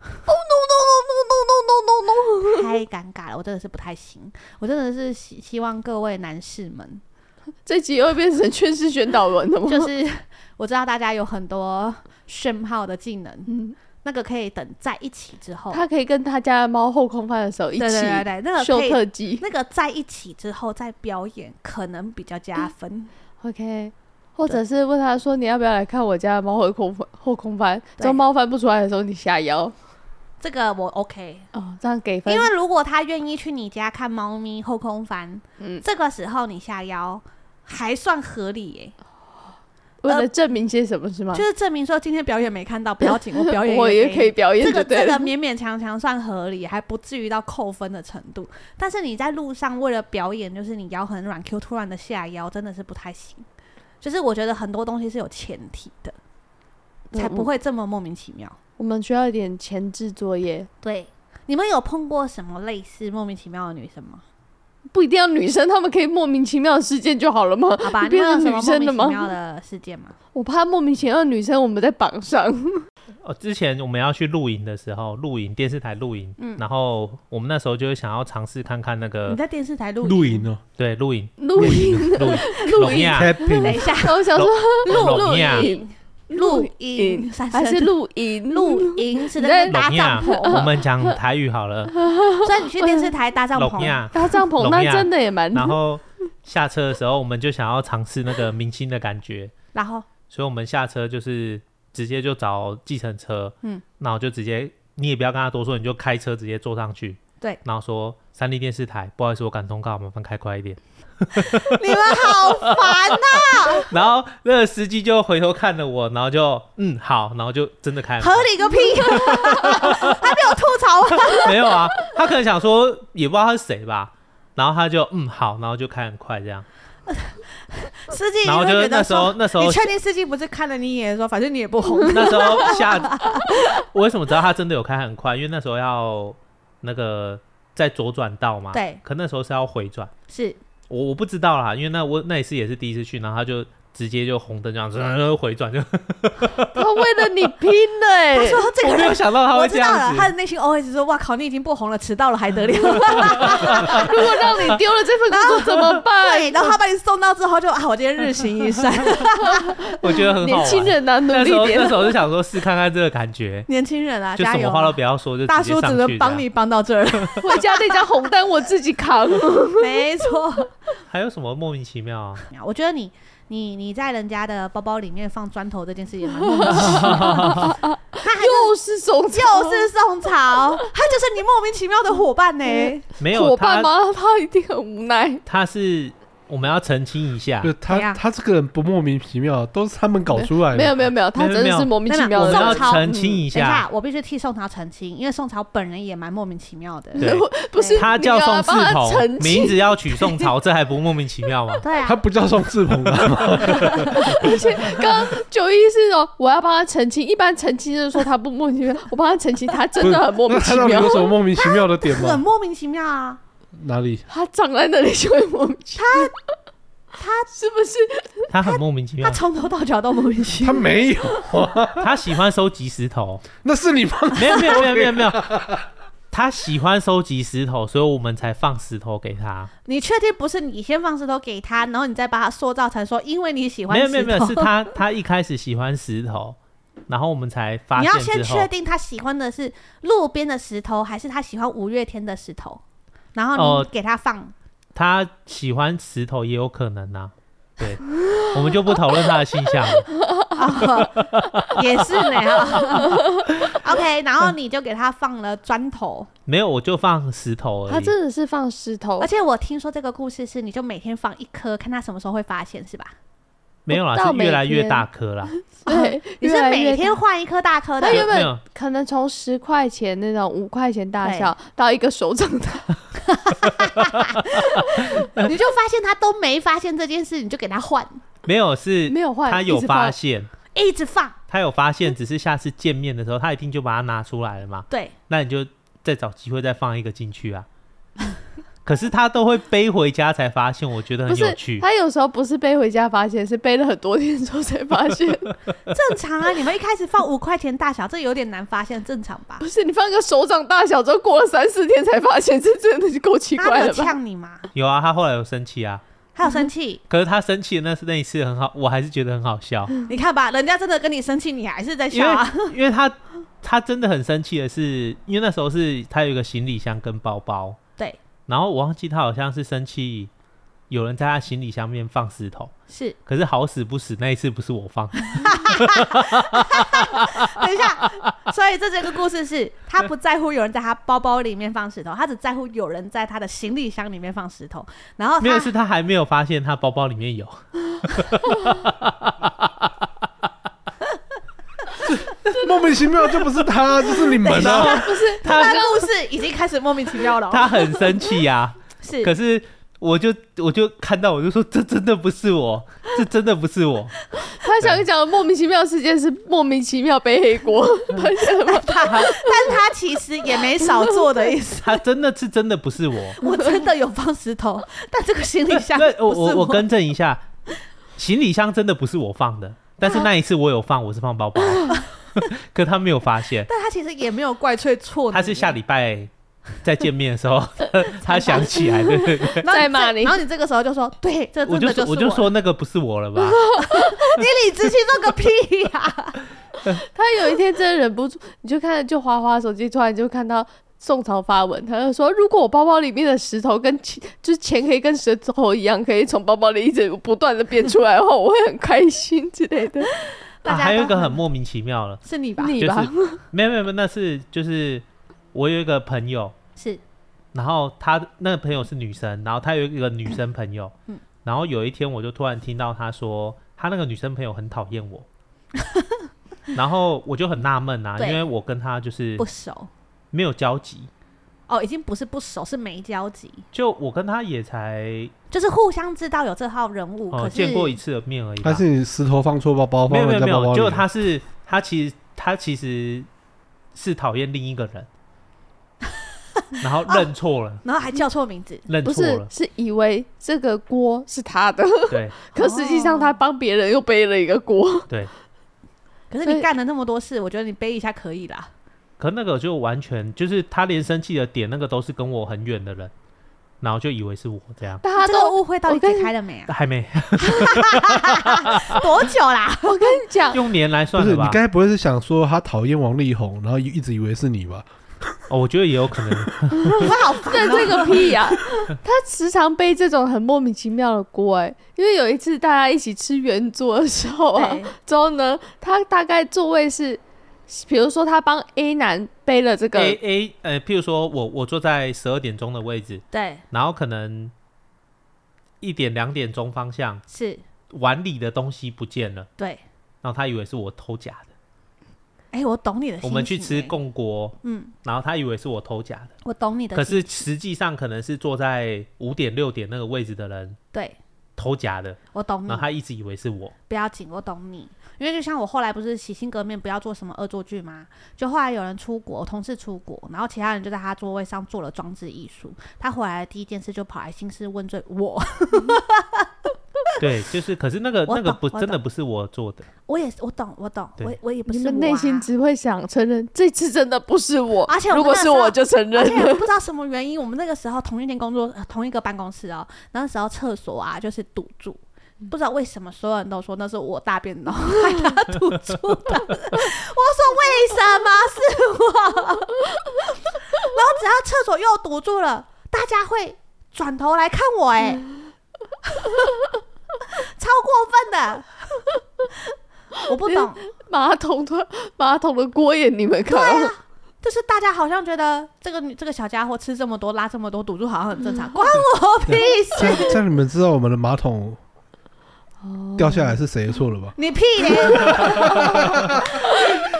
哦 no no no no no no no no！太尴尬了，我真的是不太行。我真的是希希望各位男士们，[LAUGHS] 这集又会变成劝世宣导文了吗？就是我知道大家有很多炫炮的技能，嗯。那个可以等在一起之后，他可以跟他家的猫后空翻的时候一起，对对对，那个秀特技，那个在一起之后再表演可能比较加分。嗯、OK，或者是问他说，你要不要来看我家的猫后空翻？后空翻，等猫翻不出来的时候你下腰，这个我 OK 哦，这样给分。因为如果他愿意去你家看猫咪后空翻，嗯，这个时候你下腰还算合理耶。为了证明些什么是吗？就是证明说今天表演没看到，不要紧，我 [LAUGHS] 表演我也可以表演。这个这个勉勉强强算合理，还不至于到扣分的程度。但是你在路上为了表演，就是你腰很软，Q 突然的下腰，真的是不太行。就是我觉得很多东西是有前提的，才不会这么莫名其妙。我们需要一点前置作业。对，你们有碰过什么类似莫名其妙的女生吗？不一定要女生，他们可以莫名其妙的事件就好了吗？好吧，变成女生的吗？莫名其妙的事件吗？我怕莫名其妙的女生，我们在榜上。[LAUGHS] 哦，之前我们要去露营的时候，露营电视台露营，嗯，然后我们那时候就想要尝试看看那个你在电视台露露营哦，对，录影录影录录影，等一下，我想说录录影。录音还是露营？露营是在搭帐篷。我们讲台语好了。[LAUGHS] 所以你去电视台搭帐篷，搭帐篷那真的也蛮。然后下车的时候，我们就想要尝试那个明星的感觉。然后，所以我们下车就是直接就找计程车。嗯，然后就直接你也不要跟他多说，你就开车直接坐上去。对，然后说三立电视台，不好意思，我赶通告，麻烦开快一点。[LAUGHS] 你们好烦呐！[LAUGHS] 然后那个司机就回头看了我，然后就嗯好，然后就真的开。合理个屁！[LAUGHS] 他没有吐槽啊？没有啊，他可能想说也不知道他是谁吧，然后他就嗯好，然后就开很快这样。司机，然后就那时候那时候，你确定司机不是看了你一眼说反正你也不红？那时候下，我为什么知道他真的有开很快？因为那时候要那个在左转道嘛，对，可那时候是要回转，是。我我不知道啦，因为那我那一次也是第一次去，然后他就直接就红灯这样子，然后回转就。[LAUGHS] 他为了你拼了哎！他说这个没有想到他会这样子。我知道了，他的内心 OS 说：“哇靠，你已经不红了，迟到了还得了？[LAUGHS] 如果让你丢了这份工作怎么办？”对，然后他把你送到之后就啊，我今天日行一善。我觉得很好。年轻人啊，努力点。那时候就想说试看看这个感觉。年轻人啊，就什么话都不要说，就大叔只能帮你帮到这儿。回家那张红单我自己扛。[LAUGHS] 没错。还有什么莫名其妙啊？我觉得你你你在人家的包包里面放砖头这件事也蛮莫名其妙。[LAUGHS] 又是宋又是宋朝，他就是你莫名其妙的伙伴呢？没有伙伴吗？他一定很无奈。他是我们要澄清一下，他他这个人不莫名其妙，都是他们搞出来的。没有没有没有，他真的是莫名其妙的。我们要澄清一下，等一下，我必须替宋朝澄清，因为宋朝本人也蛮莫名其妙的。对，不是他叫宋世鹏，名字要取宋朝，这还不莫名其妙吗？[LAUGHS] 对啊，他不叫宋世鹏啊。而且刚九一是说我要帮他澄清，一般澄清就是说他不莫名其妙，我帮他澄清，他真的很莫名其妙。有什么莫名其妙的点吗？很莫名其妙啊。哪里？他长在那里就会莫名其妙。他他 [LAUGHS] 是不是？他很莫名其妙。他从头到脚都莫名其妙。他没有，[LAUGHS] 他喜欢收集石头。那是你放没有没有没有没有没有。他喜欢收集石头，所以我们才放石头给他。你确定不是你先放石头给他，然后你再把他塑造成说，因为你喜欢石头？没有没有没有，是他他一开始喜欢石头，然后我们才发现。你要先确定他喜欢的是路边的石头，还是他喜欢五月天的石头？然后你给他放，呃、他喜欢石头也有可能啊。对，[LAUGHS] 我们就不讨论他的性向了。哦、[LAUGHS] 也是呢。[LAUGHS] OK，然后你就给他放了砖头，没有，我就放石头而已。他真的是放石头，而且我听说这个故事是，你就每天放一颗，看他什么时候会发现，是吧？没有啦，是越来越大颗啦。[LAUGHS] 对，你是每天换一颗大颗的。他原本可能从十块钱那种五块钱大小到一个手掌大，[LAUGHS] 你就发现他都没发现这件事，你就给他换。没有，是没有换，他有发现，一直放。他有发现，只是下次见面的时候，他一定就把它拿出来了嘛。对，那你就再找机会再放一个进去啊。可是他都会背回家才发现，我觉得很有趣。他有时候不是背回家发现，是背了很多天之后才发现。[LAUGHS] 正常啊，你们一开始放五块钱大小，这有点难发现，正常吧？不是，你放个手掌大小之后，过了三四天才发现，这真的是够奇怪了吧？他呛你吗？有啊，他后来有生气啊。他有生气？[LAUGHS] 可是他生气的那是那一次很好，我还是觉得很好笑。你看吧，人家真的跟你生气，你还是在笑啊？因为，因为他他真的很生气的是，因为那时候是他有一个行李箱跟包包。对。然后我忘记他好像是生气，有人在他行李箱面放石头，是。可是好死不死，那一次不是我放。[LAUGHS] 等一下，所以这这个故事是他不在乎有人在他包包里面放石头，他只在乎有人在他的行李箱里面放石头。然后没有，是他还没有发现他包包里面有。[LAUGHS] 莫名其妙就不是他，[LAUGHS] 就是你们啊！不是他的故事已经开始莫名其妙了。他很生气呀，[LAUGHS] 是。可是我就我就看到我就说，这真的不是我，这真的不是我。他想讲的莫名其妙事件是莫名其妙背黑锅，他但他其实也没少做的 [LAUGHS] 意思。他真的是真的不是我，我真的有放石头，但这个行李箱我。我我更正一下，行李箱真的不是我放的，但是那一次我有放，我是放包包。[LAUGHS] 可他没有发现，但他其实也没有怪罪错。他是下礼拜再见面的时候，[LAUGHS] 他想起来，对对对，在骂你。然后你这个时候就说：“对，这真的就是我。”我就说那个不是我了吧？[LAUGHS] 你理直气壮个屁呀！他有一天真的忍不住，你就看就滑滑手机，突然就看到宋朝发文，他就说：“如果我包包里面的石头跟钱，就是钱可以跟石头一样，可以从包包里一直不断的变出来的话，我会很开心之类的。”啊，还有一个很莫名其妙了，是你吧？你吧？没有没有没有，那是就是我有一个朋友。是，然后他那个朋友是女生，然后他有一个女生朋友，嗯，然后有一天我就突然听到他说他那个女生朋友很讨厌我，[LAUGHS] 然后我就很纳闷啊，因为我跟他就是不熟，没有交集。哦，已经不是不熟，是没交集。就我跟他也才，就是互相知道有这号人物，哦、可是见过一次的面而已。但是你石头放错包包，没有没有没有，就他是他其实他其实是讨厌另一个人，[LAUGHS] 然后认错了、哦，然后还叫错名字，认错了是，是以为这个锅是他的，对，[LAUGHS] 可实际上他帮别人又背了一个锅，对。可是你干了那么多事，我觉得你背一下可以啦。可那个就完全就是他连生气的点，那个都是跟我很远的人，然后就以为是我这样。大家都误会到底解开了没啊？还没。[LAUGHS] 多久啦？[LAUGHS] 我跟你讲，用年来算的吧。不是，你该不会是想说他讨厌王力宏，然后一直以为是你吧？哦，我觉得也有可能。[LAUGHS] 我好烦认这个屁呀！他时常背这种很莫名其妙的锅，哎，因为有一次大家一起吃圆桌的时候啊，之后呢，他大概座位是。比如说，他帮 A 男背了这个 A A，呃，譬如说我我坐在十二点钟的位置，对，然后可能一点两点钟方向，是碗里的东西不见了。对，然后他以为是我偷假的。哎，我懂你的。我们去吃贡锅，嗯，然后他以为是我偷假的。我懂你的。可是实际上可能是坐在五点六点那个位置的人，对，偷夹的。我懂你。然后他一直以为是我。不要紧，我懂你。因为就像我后来不是洗心革面不要做什么恶作剧吗？就后来有人出国，同事出国，然后其他人就在他座位上做了装置艺术。他回来的第一件事就跑来兴师问罪我。[LAUGHS] 对，就是，可是那个那个不真的不是我做的。我也我懂，我懂，我我也不是。你们内心只会想承认这次真的不是我，而且如果是我就承认。而且不知道什么原因，我们那个时候同一天工作，同一个办公室哦，那时候厕所啊就是堵住。不知道为什么所有人都说那是我大便然后害他堵住的，[LAUGHS] 我说为什么是我？[LAUGHS] 然后只要厕所又堵住了，大家会转头来看我，哎，[LAUGHS] 超过分的，[LAUGHS] 我不懂马桶的马桶的锅也你们看，对啊，就是大家好像觉得这个这个小家伙吃这么多拉这么多堵住好像很正常，关我屁事！这样你们知道我们的马桶？掉下来是谁的错了吧？你屁咧！[LAUGHS]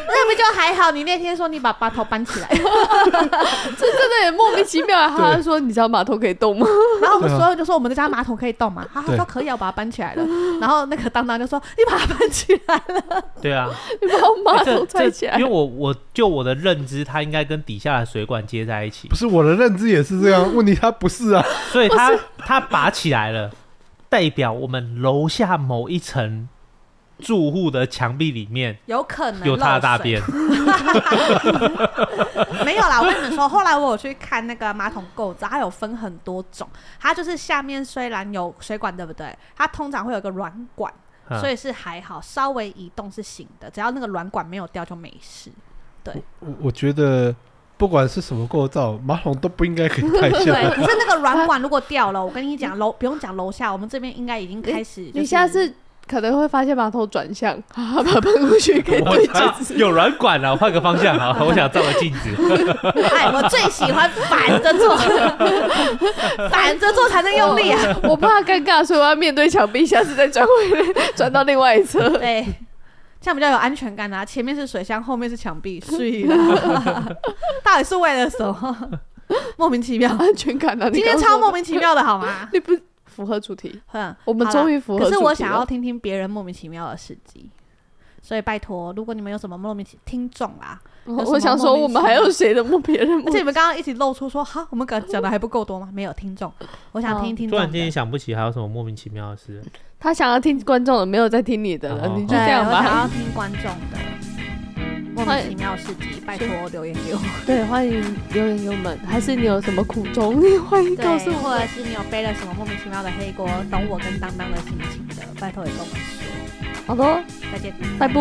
[LAUGHS] 那不就还好？你那天说你把马头搬起来，[LAUGHS] 这真的也莫名其妙。他说：“你知道马桶可以动吗？” [LAUGHS] 然后我们所有人就说：“我们的家马桶可以动吗？”他说：“可以，我把它搬起来了。”然后那个当当就说：“你把它搬起来了。”对啊，你把马桶拆起来。因为我我就我的认知，它应该跟底下的水管接在一起。不是我的认知也是这样，问题它不是啊，所以它它拔起来了。代表我们楼下某一层住户的墙壁里面有可能有他的大便。[LAUGHS] 没有啦，我跟你们说，后来我有去看那个马桶构造，它有分很多种。它就是下面虽然有水管，对不对？它通常会有个软管，所以是还好，稍微移动是行的，只要那个软管没有掉就没事。对，我我觉得。不管是什么构造，马桶都不应该可以太下。对，可是那个软管如果掉了，我跟你讲，楼不用讲楼下，我们这边应该已经开始、就是。你下次可能会发现马桶转向，[LAUGHS] 把它喷过去可以对镜有软管了，换个方向啊！[LAUGHS] 我想照个镜子。哎，我最喜欢反着坐，[LAUGHS] 反着坐才能用力啊！我怕尴尬，所以我要面对墙壁，下次再转回来，转到另外一侧。对。这样比较有安全感啊！前面是水箱，后面是墙壁，睡了。到底是为了什么？莫名其妙安全感啊！今天超莫名其妙的好吗？你不符合主题。嗯，我们终于符合。可是我想要听听别人莫名其妙的事迹，所以拜托，如果你们有什么莫名其妙听众啊。我想说，我们还有谁的莫别人？而且你们刚刚一起露出说，哈，我们讲讲的还不够多吗？没有听众，我想听听。突然间想不起还有什么莫名其妙的事。他想要听观众的，没有在听你的了，你就这样吧。我想要听观众的莫名其妙事迹拜托留言给我。对欢迎留言给我们。还是你有什么苦衷？你欢迎告诉我或者是你有背了什么莫名其妙的黑锅懂我跟当当的心情的拜托也跟我们说。好的。再见。拜拜。